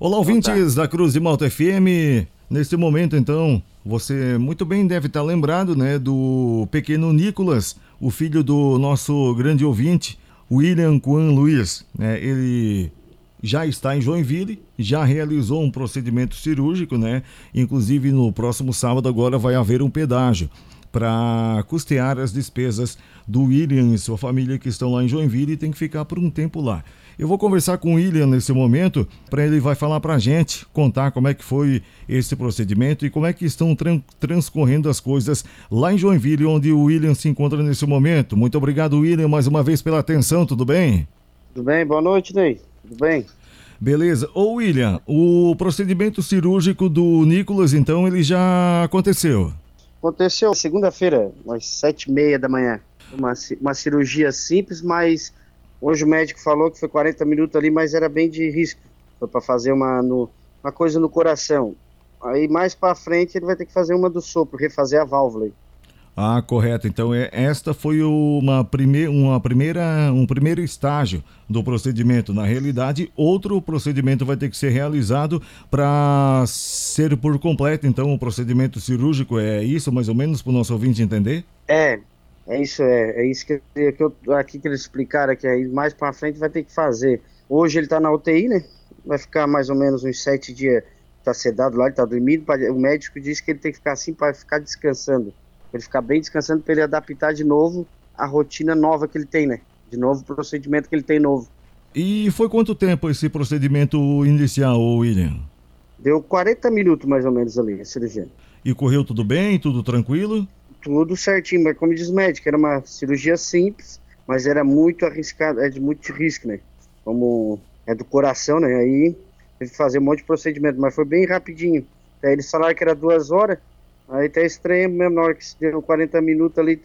Olá, ouvintes da Cruz de Malta FM. Neste momento, então, você muito bem deve estar lembrado, né, do pequeno Nicolas, o filho do nosso grande ouvinte, William Quan Luiz. Né? Ele já está em Joinville, já realizou um procedimento cirúrgico, né? Inclusive no próximo sábado agora vai haver um pedágio para custear as despesas do William e sua família que estão lá em Joinville e tem que ficar por um tempo lá. Eu vou conversar com o William nesse momento, para ele vai falar para a gente, contar como é que foi esse procedimento e como é que estão tran transcorrendo as coisas lá em Joinville, onde o William se encontra nesse momento. Muito obrigado, William, mais uma vez pela atenção, tudo bem? Tudo bem, boa noite, Ney. Tudo bem? Beleza. Ô William, o procedimento cirúrgico do Nicolas, então, ele já aconteceu? Aconteceu segunda-feira, às sete e meia da manhã. Uma, uma cirurgia simples, mas Hoje o médico falou que foi 40 minutos ali, mas era bem de risco. Foi para fazer uma, no, uma coisa no coração. Aí mais para frente ele vai ter que fazer uma do sopro, refazer a válvula. Ah, correto. Então é, esta foi uma, prime uma primeira, um primeiro estágio do procedimento. Na realidade, outro procedimento vai ter que ser realizado para ser por completo. Então, o procedimento cirúrgico é isso, mais ou menos, para o nosso ouvinte entender? É, é isso, é, é isso que, que eu, aqui que eles explicaram, que aí mais para frente vai ter que fazer. Hoje ele está na UTI, né? Vai ficar mais ou menos uns sete dias, tá sedado lá, ele tá dormindo. O médico disse que ele tem que ficar assim para ficar descansando. Ele ficar bem descansando para ele adaptar de novo a rotina nova que ele tem, né? De novo o procedimento que ele tem novo. E foi quanto tempo esse procedimento inicial, William? Deu 40 minutos mais ou menos ali, a cirurgia. E correu tudo bem, tudo tranquilo? tudo certinho, mas como diz o médico, era uma cirurgia simples, mas era muito arriscado, é de muito risco, né? Como é do coração, né? Aí teve que fazer um monte de procedimento, mas foi bem rapidinho. Aí eles falaram que era duas horas, aí até estranho mesmo, na hora que deu 40 minutos ali,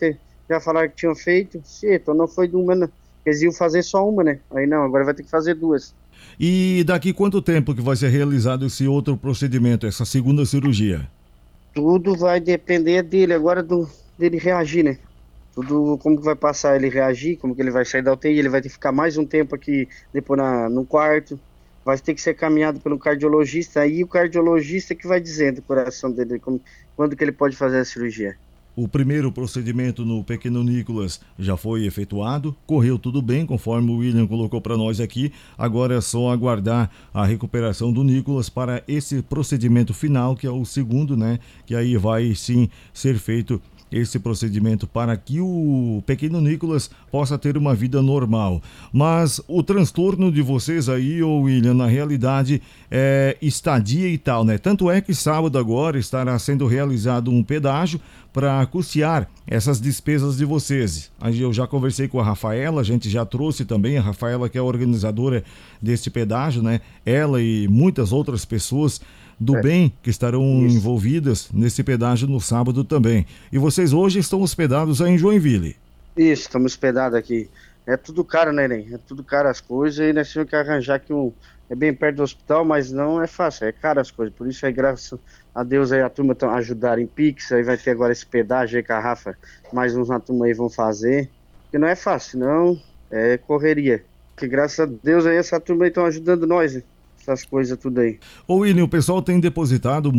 já falaram que tinham feito. então não foi de uma, não. Eles iam fazer só uma, né? Aí não, agora vai ter que fazer duas. E daqui quanto tempo que vai ser realizado esse outro procedimento, essa segunda cirurgia? tudo vai depender dele agora do dele reagir, né? Tudo como que vai passar ele reagir, como que ele vai sair da UTI, ele vai ter que ficar mais um tempo aqui depois na, no quarto, vai ter que ser caminhado pelo cardiologista, aí o cardiologista que vai dizendo o coração dele como, quando que ele pode fazer a cirurgia. O primeiro procedimento no pequeno Nicolas já foi efetuado, correu tudo bem, conforme o William colocou para nós aqui. Agora é só aguardar a recuperação do Nicolas para esse procedimento final, que é o segundo, né? Que aí vai sim ser feito esse procedimento para que o pequeno Nicolas possa ter uma vida normal. Mas o transtorno de vocês aí, ô William, na realidade é estadia e tal, né? Tanto é que sábado agora estará sendo realizado um pedágio para custear essas despesas de vocês. Aí eu já conversei com a Rafaela, a gente já trouxe também a Rafaela que é a organizadora deste pedágio, né? Ela e muitas outras pessoas do é. bem que estarão Isso. envolvidas nesse pedágio no sábado também. E vocês hoje estão hospedados aí em Joinville? Isso, estamos hospedados aqui. É tudo caro, né, Nen? É tudo caro as coisas e nós temos que arranjar aqui um. É bem perto do hospital, mas não é fácil, é caro as coisas. Por isso aí, graças a Deus, aí a turma tá ajudar em Pix, aí vai ter agora esse pedágio aí Rafa, mais uns na turma aí vão fazer. Que não é fácil, não é correria. Que graças a Deus aí essa turma aí estão ajudando nós, né? Essas coisas tudo aí. Ô William, o pessoal tem depositado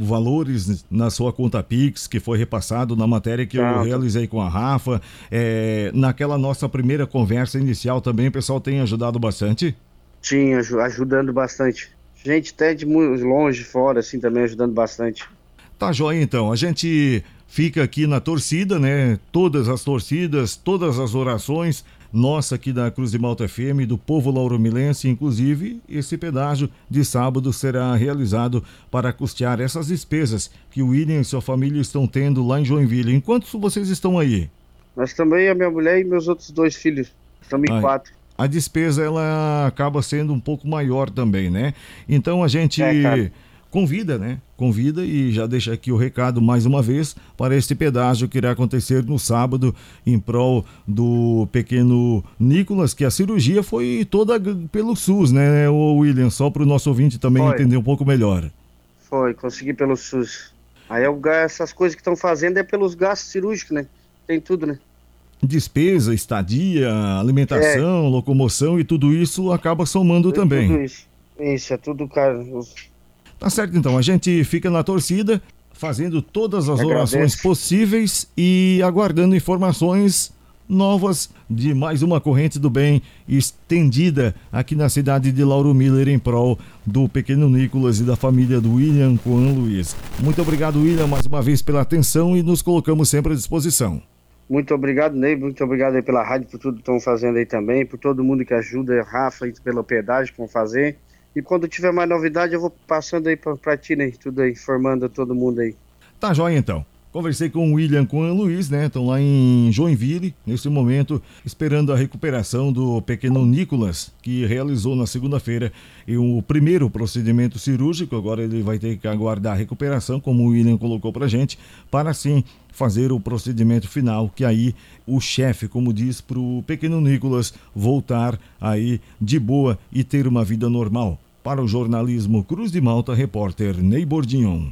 valores na sua conta Pix, que foi repassado na matéria que eu realizei com a Rafa. É, naquela nossa primeira conversa inicial também, o pessoal tem ajudado bastante? Sim, ajudando bastante. Gente até de longe, fora, assim, também ajudando bastante. Tá joia, então. A gente fica aqui na torcida, né? Todas as torcidas, todas as orações nossa aqui da Cruz de Malta FM, do povo lauromilense, inclusive, esse pedágio de sábado será realizado para custear essas despesas que o William e sua família estão tendo lá em Joinville. Enquanto vocês estão aí? Nós também, a minha mulher e meus outros dois filhos. Estamos em quatro a despesa ela acaba sendo um pouco maior também, né? Então a gente é, convida, né? Convida e já deixa aqui o recado mais uma vez para este pedágio que irá acontecer no sábado em prol do pequeno Nicolas, que a cirurgia foi toda pelo SUS, né, o William? Só para o nosso ouvinte também foi. entender um pouco melhor. Foi, consegui pelo SUS. Aí eu, essas coisas que estão fazendo é pelos gastos cirúrgicos, né? Tem tudo, né? Despesa, estadia, alimentação, é. locomoção e tudo isso acaba somando também. Tudo isso. Isso, é tudo, cara. Tá certo, então. A gente fica na torcida, fazendo todas as orações possíveis e aguardando informações novas de mais uma corrente do bem estendida aqui na cidade de Lauro Miller em prol do pequeno Nicolas e da família do William Juan Luiz. Muito obrigado, William, mais uma vez pela atenção e nos colocamos sempre à disposição. Muito obrigado, Ney. Muito obrigado aí pela rádio, por tudo que estão fazendo aí também, por todo mundo que ajuda, Rafa, e pela piedade que vão fazer. E quando tiver mais novidade, eu vou passando aí para ti, Ney, tudo aí, informando todo mundo aí. Tá jóia então. Conversei com o William com o Luiz, né? Estão lá em Joinville, nesse momento, esperando a recuperação do pequeno Nicolas, que realizou na segunda-feira o primeiro procedimento cirúrgico. Agora ele vai ter que aguardar a recuperação, como o William colocou pra gente, para sim fazer o procedimento final, que aí o chefe, como diz, para o pequeno Nicolas voltar aí de boa e ter uma vida normal. Para o jornalismo Cruz de Malta, repórter Ney Bordignon.